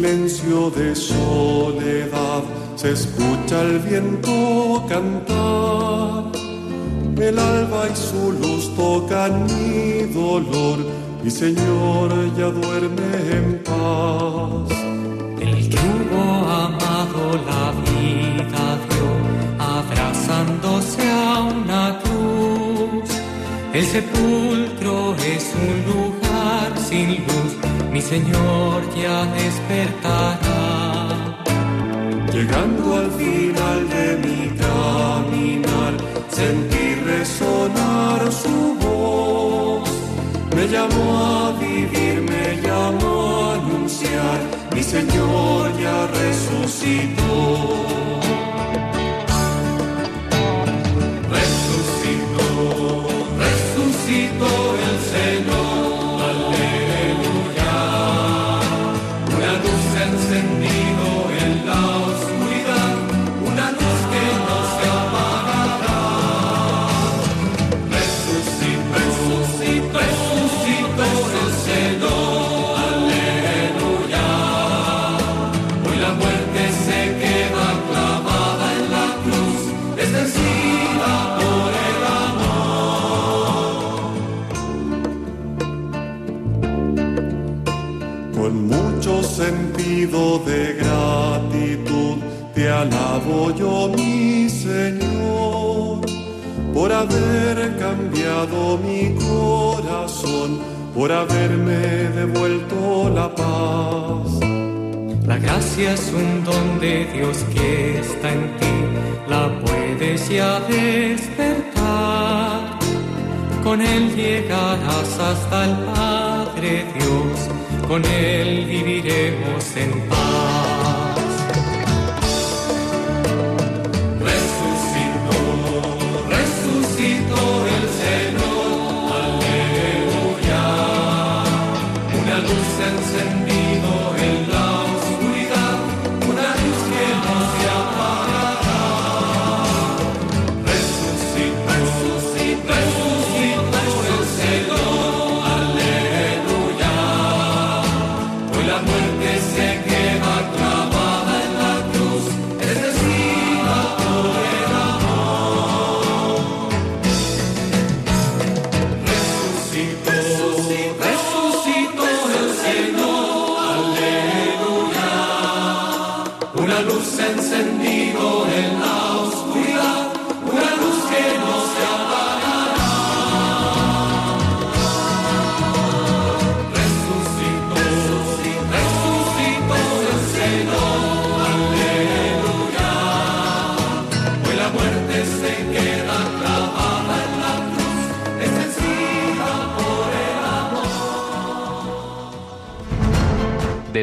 Speaker 7: Silencio de soledad se escucha el viento cantar. El alba y su luz tocan mi dolor, mi Señor ya duerme en paz.
Speaker 8: El que amado la vida dio, abrazándose a una cruz. El sepulcro es un lugar sin luz, mi Señor ya despertará.
Speaker 7: Llegando al final de mi caminar, sentí resonar su voz. Me llamó a vivir, me llamó a anunciar, mi Señor ya resucitó. De gratitud te alabo yo, mi Señor, por haber cambiado mi corazón, por haberme devuelto la paz.
Speaker 8: La gracia es un don de Dios que está en ti, la puedes ya despertar. Con él llegarás hasta el Padre Dios con Él viviremos en paz.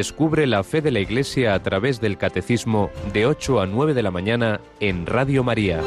Speaker 9: Descubre la fe de la Iglesia a través del Catecismo de 8 a 9 de la mañana en Radio María.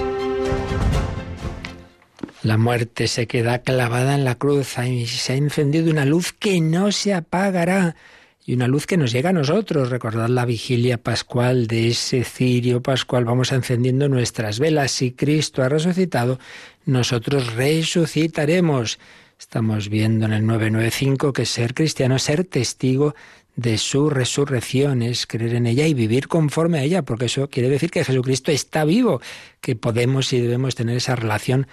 Speaker 2: La muerte se queda clavada en la cruz y se ha encendido una luz que no se apagará. y una luz que nos llega a nosotros. Recordad la vigilia pascual de ese cirio pascual. Vamos encendiendo nuestras velas. Si Cristo ha resucitado, nosotros resucitaremos. Estamos viendo en el 995 que ser cristiano ser testigo de su resurrección, es creer en ella y vivir conforme a ella, porque eso quiere decir que Jesucristo está vivo, que podemos y debemos tener esa relación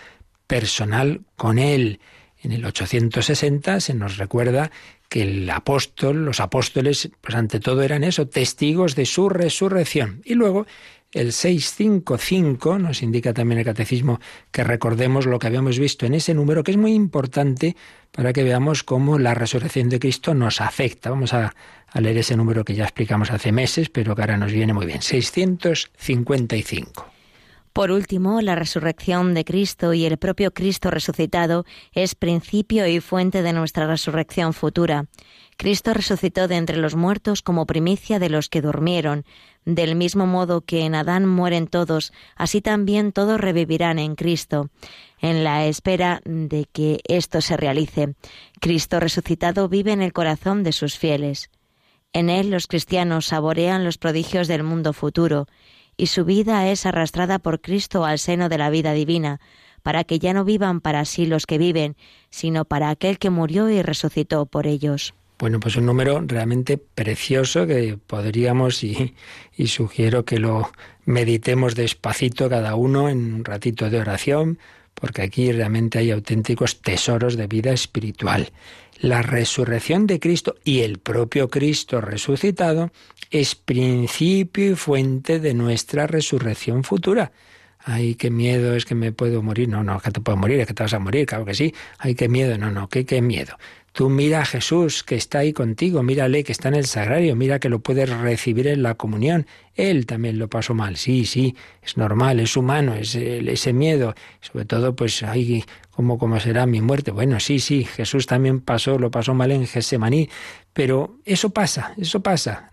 Speaker 2: personal con Él. En el 860 se nos recuerda que el apóstol, los apóstoles, pues ante todo eran eso, testigos de su resurrección. Y luego el 655 nos indica también el catecismo que recordemos lo que habíamos visto en ese número, que es muy importante para que veamos cómo la resurrección de Cristo nos afecta. Vamos a, leer ese número que ya explicamos hace meses, pero que ahora nos viene muy bien. 655.
Speaker 6: Por último, la resurrección de Cristo y el propio Cristo resucitado es principio y fuente de nuestra resurrección futura. Cristo resucitó de entre los muertos como primicia de los que durmieron. Del mismo modo que en Adán mueren todos, así también todos revivirán en Cristo, en la espera de que esto se realice. Cristo resucitado vive en el corazón de sus fieles. En él los cristianos saborean los prodigios del mundo futuro, y su vida es arrastrada por Cristo al seno de la vida divina, para que ya no vivan para sí los que viven, sino para aquel que murió y resucitó por ellos.
Speaker 2: Bueno, pues un número realmente precioso que podríamos y, sugiero que lo meditemos despacito cada uno en un ratito de oración, porque aquí realmente hay auténticos tesoros de vida espiritual. La resurrección de Cristo y el propio Cristo resucitado es principio y fuente de nuestra resurrección futura. Ay, qué miedo, es que me puedo morir. No, no, que te puedo morir, es que te vas a morir, claro que sí. Ay, qué miedo, no, no, qué, qué miedo. Tú mira a Jesús que está ahí contigo, mírale que está en el sagrario, mira que lo puedes recibir en la comunión. Él también lo pasó mal, sí, sí, es normal, es humano, es ese miedo. Sobre todo, pues, ay, ¿cómo, ¿cómo será mi muerte? Bueno, sí, sí, Jesús también pasó, lo pasó mal en Gesemaní, pero eso pasa, eso pasa.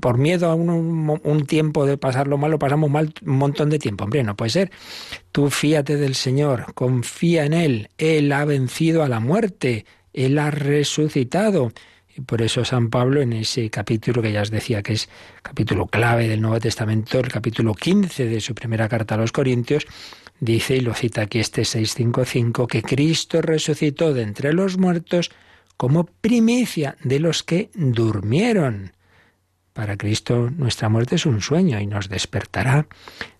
Speaker 2: Por miedo a un, un, tiempo de pasarlo mal, pasamos mal un montón de tiempo. Hombre, no puede ser. Tú fíate del Señor, confía en Él. Él ha vencido a la muerte, Él ha resucitado. Y por eso San Pablo en ese capítulo que ya os decía que es capítulo clave del Nuevo Testamento, el capítulo 15 de su primera carta a los Corintios, dice, y lo cita aquí este 655, que Cristo resucitó de entre los muertos como primicia de los que durmieron. Para Cristo nuestra muerte es un sueño y nos despertará.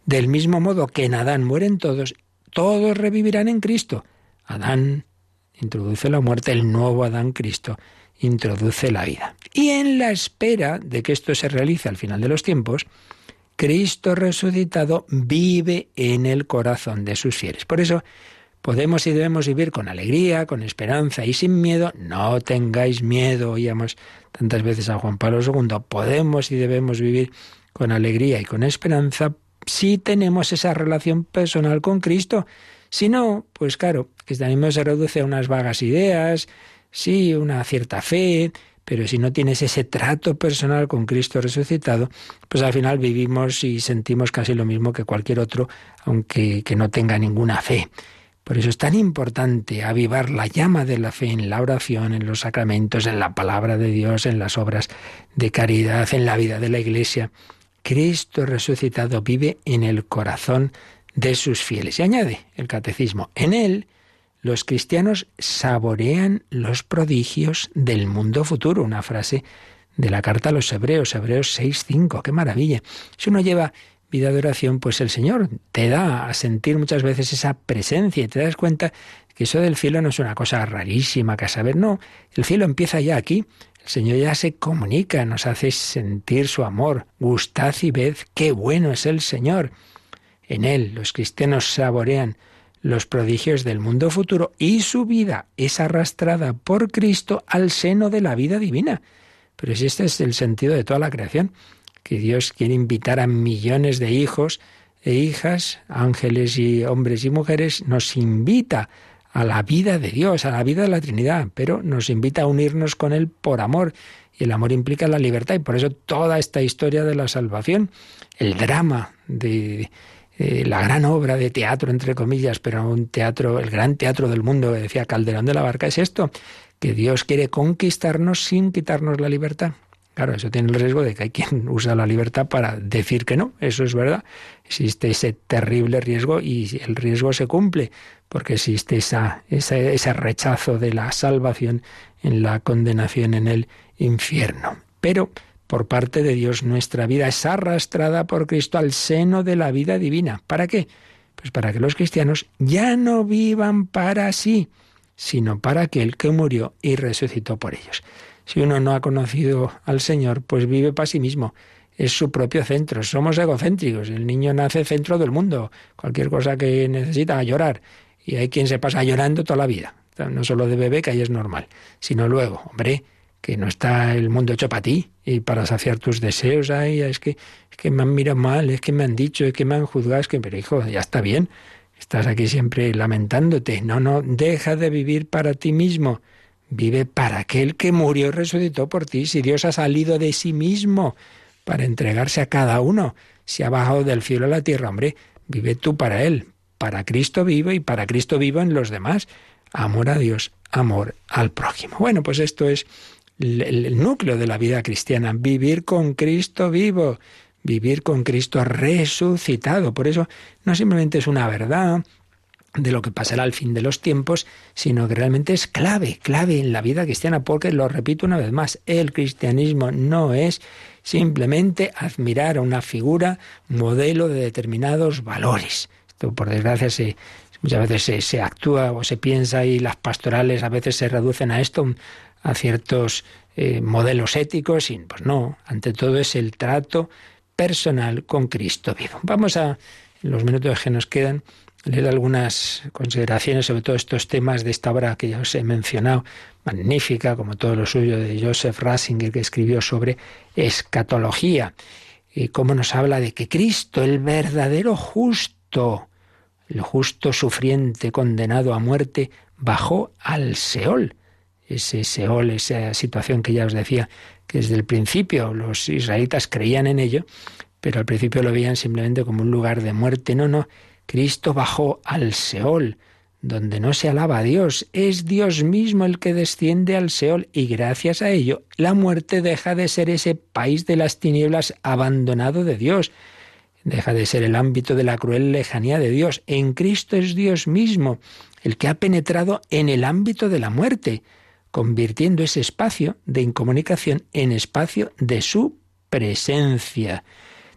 Speaker 2: Del mismo modo que en Adán mueren todos, todos revivirán en Cristo. Adán introduce la muerte, el nuevo Adán Cristo introduce la vida. Y en la espera de que esto se realice al final de los tiempos, Cristo resucitado vive en el corazón de sus fieles. Por eso podemos y debemos vivir con alegría, con esperanza y sin miedo. No tengáis miedo, oíamos tantas veces a Juan Pablo II. Podemos y debemos vivir con alegría y con esperanza si tenemos esa relación personal con Cristo. Si no, pues claro, que cristianismo se reduce a unas vagas ideas, sí, una cierta fe, pero si no tienes ese trato personal con Cristo resucitado, pues al final vivimos y sentimos casi lo mismo que cualquier otro, aunque que no tenga ninguna fe. Por eso es tan importante avivar la llama de la fe en la oración, en los sacramentos, en la palabra de Dios, en las obras de caridad, en la vida de la Iglesia. Cristo resucitado vive en el corazón de sus fieles. Y añade el catecismo, en él los cristianos saborean los prodigios del mundo futuro. Una frase de la carta a los hebreos, Hebreos 6.5. ¡Qué maravilla! Si uno lleva vida de oración, pues el Señor te da a sentir muchas veces esa presencia y te das cuenta que eso del cielo no es una cosa rarísima que a saber, no, el cielo empieza ya aquí, el Señor ya se comunica, nos hace sentir su amor, gustad y ved qué bueno es el Señor. En Él los cristianos saborean los prodigios del mundo futuro y su vida es arrastrada por Cristo al seno de la vida divina. Pero si este es el sentido de toda la creación, que Dios quiere invitar a millones de hijos e hijas, ángeles y hombres y mujeres, nos invita a la vida de Dios, a la vida de la Trinidad, pero nos invita a unirnos con Él por amor. Y el amor implica la libertad y por eso toda esta historia de la salvación, el drama de la gran obra de teatro, entre comillas, pero un teatro, el gran teatro del mundo, decía Calderón de la Barca, es esto, que Dios quiere conquistarnos sin quitarnos la libertad. Claro, eso tiene el riesgo de que hay quien usa la libertad para decir que no, eso es verdad. Existe ese terrible riesgo y el riesgo se cumple, porque existe esa, ese rechazo de la salvación en la condenación en el infierno. Pero por parte de Dios nuestra vida es arrastrada por Cristo al seno de la vida divina. ¿Para qué? Pues para que los cristianos ya no vivan para sí, sino para aquel que murió y resucitó por ellos. Si uno no ha conocido al Señor, pues vive para sí mismo. Es su propio centro. Somos egocéntricos. El niño nace centro del mundo. Cualquier cosa que necesita, a llorar. Y hay quien se pasa llorando toda la vida. No solo de bebé, que ahí es normal, sino luego, hombre, que no está el mundo hecho para ti y para saciar tus deseos. Ay, es que, es que me han mirado mal, es que me han dicho, es que me han juzgado, es que, pero hijo, ya está bien. Estás aquí siempre lamentándote. No, no, deja de vivir para ti mismo. Vive para aquel que murió y resucitó por ti. Si Dios ha salido de sí mismo para entregarse a cada uno, si ha bajado del cielo a la tierra, hombre, vive tú para Él. Para Cristo vivo y para Cristo vivo en los demás. Amor a Dios, amor al prójimo. Bueno, pues esto es el, núcleo de la vida cristiana, vivir con Cristo vivo, vivir con Cristo resucitado. Por eso no simplemente es una verdad, de lo que pasará al fin de los tiempos, sino que realmente es clave, clave en la vida cristiana, porque lo repito una vez más, el cristianismo no es simplemente admirar a una figura, modelo de determinados valores. Esto, por desgracia, se, muchas veces se, actúa o se piensa y las pastorales a veces se reducen a esto, a ciertos eh, modelos éticos, y pues no, ante todo es el trato personal con Cristo vivo. Vamos a, en los minutos que nos quedan, leer algunas consideraciones sobre todos estos temas de esta obra que ya os he mencionado, magnífica, como todo lo suyo de Joseph Ratzinger, que escribió sobre escatología, y cómo nos habla de que Cristo, el verdadero justo, el justo sufriente condenado a muerte, bajó al Seol. Ese Seol, esa situación que ya os decía, que desde el principio los israelitas creían en ello, pero al principio lo veían simplemente como un lugar de muerte. No, no, Cristo bajó al Seol, donde no se alaba a Dios. Es Dios mismo el que desciende al Seol y gracias a ello la muerte deja de ser ese país de las tinieblas abandonado de Dios. Deja de ser el ámbito de la cruel lejanía de Dios. En Cristo es Dios mismo el que ha penetrado en el ámbito de la muerte, convirtiendo ese espacio de incomunicación en espacio de su presencia.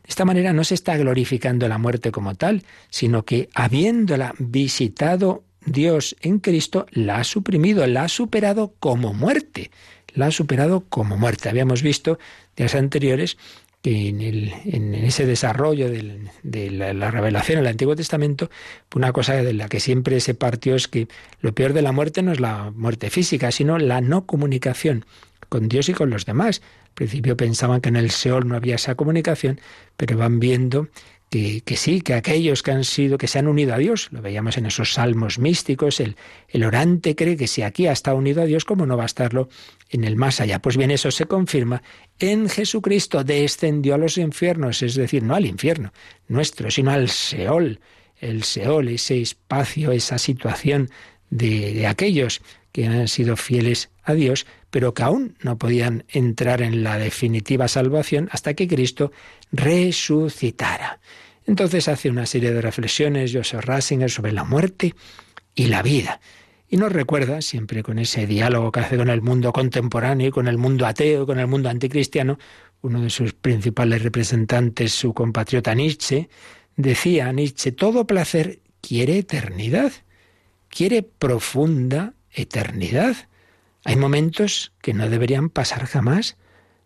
Speaker 2: De esta manera no se está glorificando la muerte como tal, sino que habiéndola visitado Dios en Cristo, la ha suprimido, la ha superado como muerte. La ha superado como muerte. Habíamos visto días anteriores que en, ese desarrollo de la, la, revelación en el Antiguo Testamento, una cosa de la que siempre se partió es que lo peor de la muerte no es la muerte física, sino la no comunicación con Dios y con los demás principio pensaban que en el Seol no había esa comunicación, pero van viendo que, sí, que aquellos que han sido, que se han unido a Dios, lo veíamos en esos salmos místicos, el, el orante cree que si aquí ha estado unido a Dios, ¿cómo no va a estarlo en el más allá? Pues bien, eso se confirma en Jesucristo, descendió a los infiernos, es decir, no al infierno nuestro, sino al Seol, el Seol, ese espacio, esa situación de, de aquellos que han sido fieles a Dios, pero que aún no podían entrar en la definitiva salvación hasta que Cristo resucitara. Entonces hace una serie de reflexiones Joseph Ratzinger sobre la muerte y la vida. Y nos recuerda, siempre con ese diálogo que hace con el mundo contemporáneo, con el mundo ateo, con el mundo anticristiano, uno de sus principales representantes, su compatriota Nietzsche, decía Nietzsche, todo placer quiere eternidad, quiere profunda eternidad. Hay momentos que no deberían pasar jamás.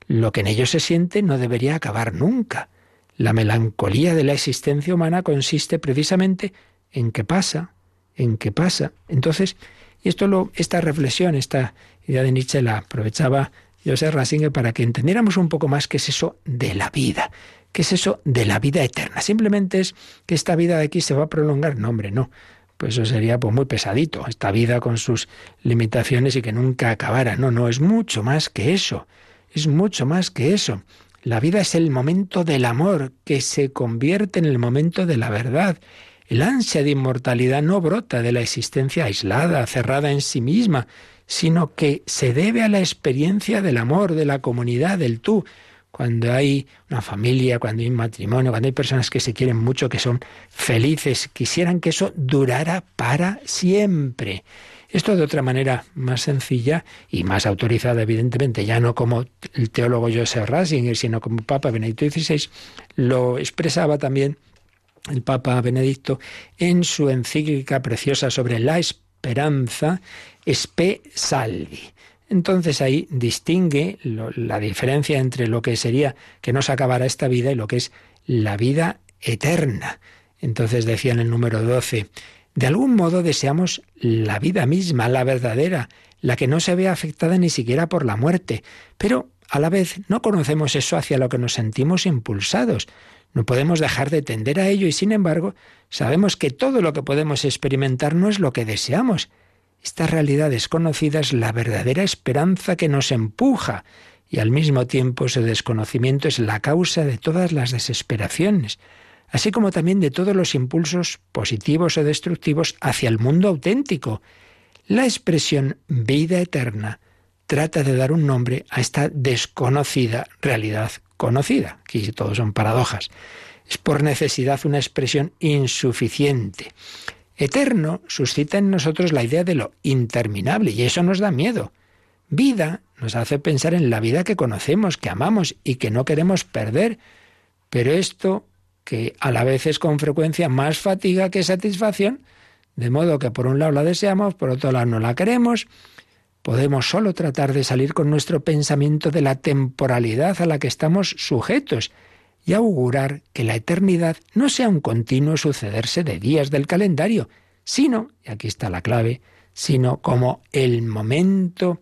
Speaker 2: Lo que en ellos se siente no debería acabar nunca. La melancolía de la existencia humana consiste precisamente en que pasa, en que pasa. Entonces, y esto lo, esta reflexión, esta idea de Nietzsche la aprovechaba Joseph Rasinger para que entendiéramos un poco más qué es eso de la vida, qué es eso de la vida eterna. Simplemente es que esta vida de aquí se va a prolongar. No, hombre, no pues eso sería pues muy pesadito, esta vida con sus limitaciones y que nunca acabara. No, no, es mucho más que eso, es mucho más que eso. La vida es el momento del amor que se convierte en el momento de la verdad. El ansia de inmortalidad no brota de la existencia aislada, cerrada en sí misma, sino que se debe a la experiencia del amor, de la comunidad, del tú. Cuando hay una familia, cuando hay un matrimonio, cuando hay personas que se quieren mucho, que son felices, quisieran que eso durara para siempre. Esto de otra manera más sencilla y más autorizada, evidentemente, ya no como el teólogo Joseph Ratzinger, sino como Papa Benedicto XVI, lo expresaba también el Papa Benedicto en su encíclica preciosa sobre la esperanza, Spe Salvi. Entonces ahí distingue la diferencia entre lo que sería que no se acabara esta vida y lo que es la vida eterna. Entonces decía en el número 12, de algún modo deseamos la vida misma, la verdadera, la que no se ve afectada ni siquiera por la muerte, pero a la vez no conocemos eso hacia lo que nos sentimos impulsados. No podemos dejar de tender a ello y sin embargo sabemos que todo lo que podemos experimentar no es lo que deseamos. Esta realidad desconocida es la verdadera esperanza que nos empuja y al mismo tiempo ese desconocimiento es la causa de todas las desesperaciones, así como también de todos los impulsos positivos o destructivos hacia el mundo auténtico. La expresión vida eterna trata de dar un nombre a esta desconocida realidad conocida. Aquí todos son paradojas. Es por necesidad una expresión insuficiente. Eterno suscita en nosotros la idea de lo interminable y eso nos da miedo. Vida nos hace pensar en la vida que conocemos, que amamos y que no queremos perder. Pero esto, que a la vez es con frecuencia más fatiga que satisfacción, de modo que por un lado la deseamos, por otro lado no la queremos, Podemos solo tratar de salir con nuestro pensamiento de la temporalidad a la que estamos sujetos y augurar que la eternidad no sea un continuo sucederse de días del calendario, sino, y aquí está la clave, sino como el momento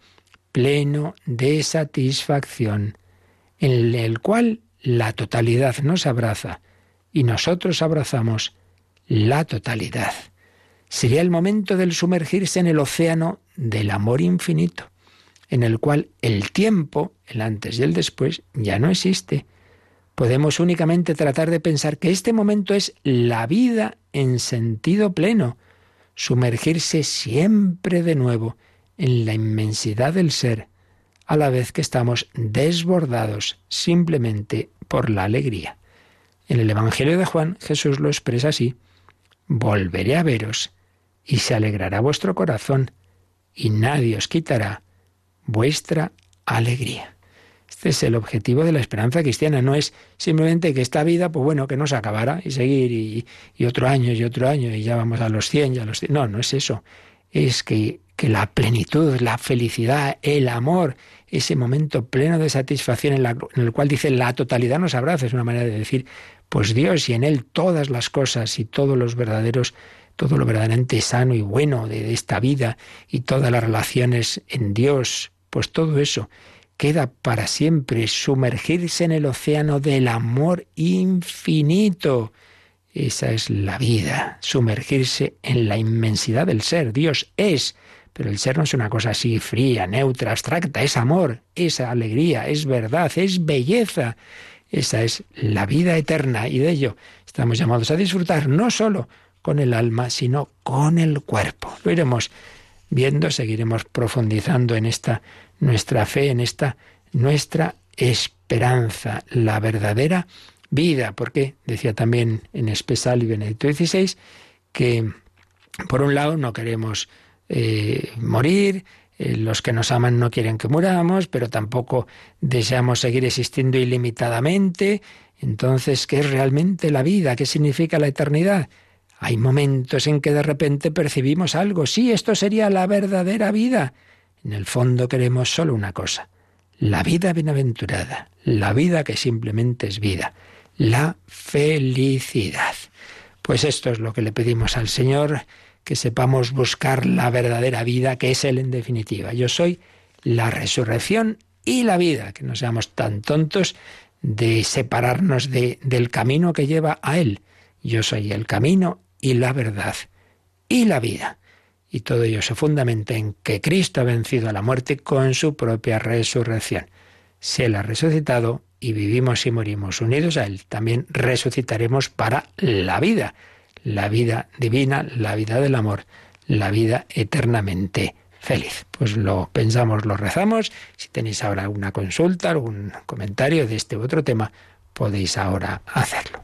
Speaker 2: pleno de satisfacción, en el cual la totalidad nos abraza y nosotros abrazamos la totalidad. Sería el momento del sumergirse en el océano del amor infinito, en el cual el tiempo, el antes y el después, ya no existe. Podemos únicamente tratar de pensar que este momento es la vida en sentido pleno, sumergirse siempre de nuevo en la inmensidad del ser, a la vez que estamos desbordados simplemente por la alegría. En el Evangelio de Juan Jesús lo expresa así, volveré a veros y se alegrará vuestro corazón, y nadie os quitará vuestra alegría. Este es el objetivo de la esperanza cristiana, no es simplemente que esta vida, pues bueno, que no se acabara y seguir y, otro año y otro año y ya vamos a los 100 y a los 100. No, no es eso. Es que, que la plenitud, la felicidad, el amor, ese momento pleno de satisfacción en, en, el cual dice la totalidad nos abraza, es una manera de decir, pues Dios y en Él todas las cosas y todos los verdaderos todo lo verdaderamente sano y bueno de, esta vida y todas las relaciones en Dios, pues todo eso queda para siempre, sumergirse en el océano del amor infinito. Esa es la vida, sumergirse en la inmensidad del ser. Dios es, pero el ser no es una cosa así fría, neutra, abstracta, es amor, es alegría, es verdad, es belleza. Esa es la vida eterna y de ello estamos llamados a disfrutar no solo con el alma, sino con el cuerpo. Lo iremos viendo, seguiremos profundizando en esta nuestra fe, en esta nuestra esperanza, la verdadera vida, porque decía también en Espesal y Benedicto XVI que por un lado no queremos eh, morir, eh, los que nos aman no quieren que muramos, pero tampoco deseamos seguir existiendo ilimitadamente. Entonces, ¿qué es realmente la vida? ¿Qué significa la eternidad? Hay momentos en que de repente percibimos algo. Sí, esto sería la verdadera vida. En el fondo queremos solo una cosa. La vida bienaventurada. La vida que simplemente es vida. La felicidad. Pues esto es lo que le pedimos al Señor, que sepamos buscar la verdadera vida, que es Él en definitiva. Yo soy la resurrección y la vida, que no seamos tan tontos de separarnos de, del camino que lleva a Él. Yo soy el camino y la verdad y la vida. Y todo ello se fundamenta en que Cristo ha vencido a la muerte con su propia resurrección. Si Él ha resucitado y vivimos y morimos unidos a Él, también resucitaremos para la vida, la vida divina, la vida del amor, la vida eternamente feliz. Pues lo pensamos, lo rezamos. Si tenéis ahora alguna consulta, algún comentario de este u otro tema, podéis ahora hacerlo.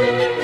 Speaker 2: Pues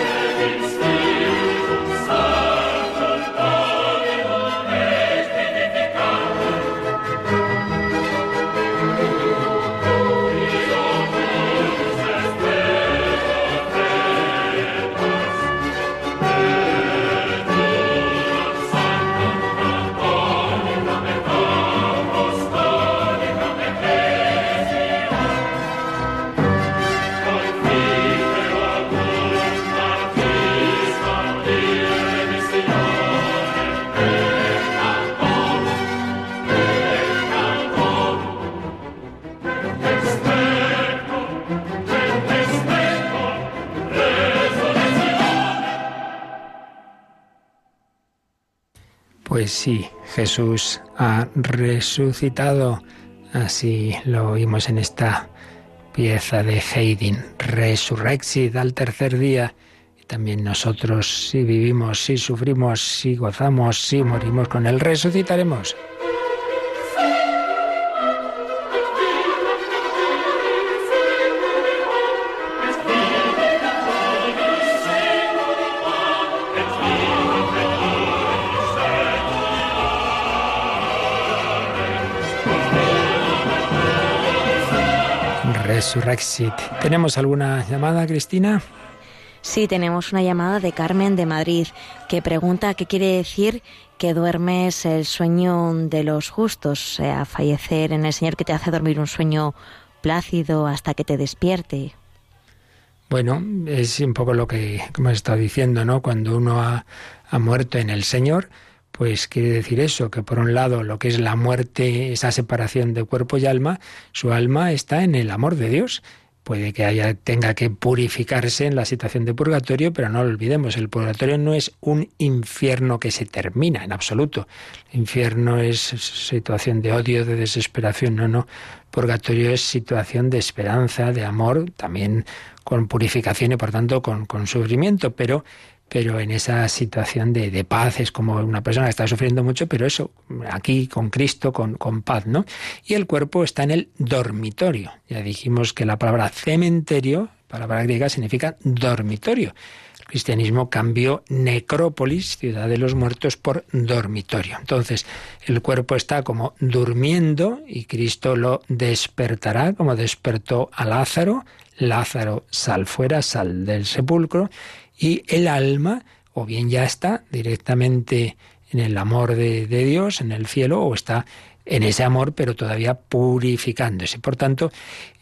Speaker 2: sí, Jesús ha resucitado. Así lo oímos en esta pieza de Haydn. Resurrexit al tercer día. Y también nosotros, si vivimos, si sufrimos, si gozamos, si morimos con Él, resucitaremos. Resurrexit. ¿Tenemos alguna llamada, Cristina?
Speaker 6: Sí, tenemos una llamada de Carmen de Madrid que pregunta qué quiere decir que duermes el sueño de los justos, o sea, fallecer en el Señor que te hace dormir un sueño plácido hasta que te despierte.
Speaker 2: Bueno, es un poco lo que hemos estado diciendo, ¿no? Cuando uno ha, ha muerto en el Señor, pues quiere decir eso, que por un lado lo que es la muerte, esa separación de cuerpo y alma, su alma está en el amor de Dios. Puede que haya, tenga que purificarse en la situación de purgatorio, pero no lo olvidemos, el purgatorio no es un infierno que se termina en absoluto. El infierno es situación de odio, de desesperación, no, no. Purgatorio es situación de esperanza, de amor, también con purificación y por tanto con, con sufrimiento, pero pero en esa situación de, paz es como una persona que está sufriendo mucho, pero eso, aquí con Cristo, con, con, paz, ¿no? Y el cuerpo está en el dormitorio. Ya dijimos que la palabra cementerio, palabra griega, significa dormitorio. El cristianismo cambió necrópolis, ciudad de los muertos, por dormitorio. Entonces, el cuerpo está como durmiendo y Cristo lo despertará, como despertó a Lázaro. Lázaro, sal fuera, sal del sepulcro y el alma o bien ya está directamente en el amor de, de, Dios, en el cielo, o está en ese amor, pero todavía purificándose. Por tanto,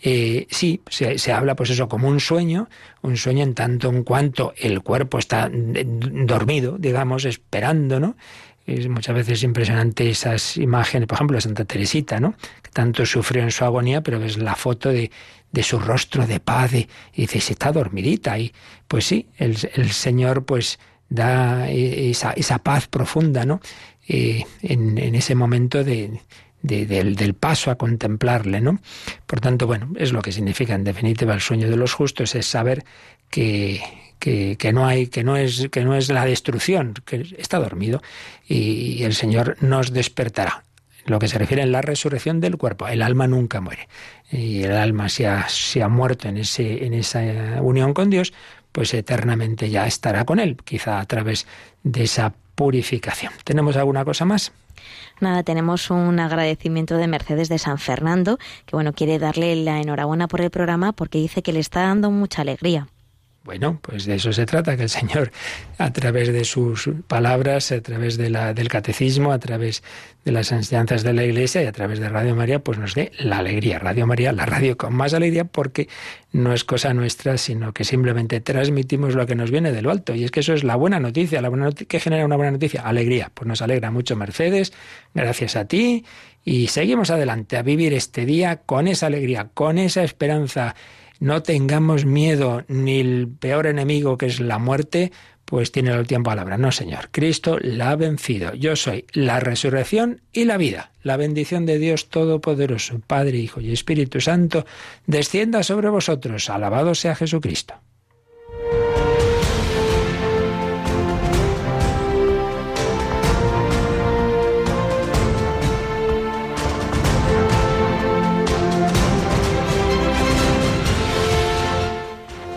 Speaker 2: eh, sí, se, se, habla pues eso como un sueño, un sueño en tanto en cuanto el cuerpo está dormido, digamos, esperando, ¿no? Es muchas veces impresionante esas imágenes, por ejemplo, de Santa Teresita, ¿no? Que tanto sufrió en su agonía, pero ves la foto de, de su rostro de paz y, dices, está dormidita. Y pues sí, el, el Señor pues da esa, esa, paz profunda, ¿no? Eh, en, en, ese momento de, del, paso a contemplarle, ¿no? Por tanto, bueno, es lo que significa en definitiva el sueño de los justos, es saber que, que, no hay, que no es, que no es la destrucción, que está dormido y el Señor nos despertará. Lo que se refiere a la resurrección del cuerpo, el alma nunca muere. Y el alma se ha, se ha muerto en, ese, en esa unión con Dios, pues eternamente ya estará con Él, quizá a través de esa purificación. ¿Tenemos alguna cosa más?
Speaker 6: Nada, tenemos un agradecimiento de Mercedes de San Fernando, que bueno, quiere darle la enhorabuena por el programa porque dice que le está dando mucha alegría.
Speaker 2: Bueno, pues de eso se trata, que el Señor, a través de sus palabras, a través del catecismo, a través de las enseñanzas de la Iglesia y a través de Radio María, pues nos dé la alegría. Radio María, la radio con más alegría, porque no es cosa nuestra, sino que simplemente transmitimos lo que nos viene de lo alto. Y es que eso es la buena noticia. La buena noticia, ¿Qué genera una buena noticia? Alegría. Pues nos alegra mucho, Mercedes. Gracias a ti. Y seguimos adelante a vivir este día con esa alegría, con esa esperanza no tengamos miedo ni el peor enemigo que es la muerte, pues tiene el última palabra. No, Señor. Cristo la ha vencido. Yo soy la resurrección y la vida. La bendición de Dios Todopoderoso, Padre, Hijo y Espíritu Santo, descienda sobre vosotros. Alabado sea Jesucristo.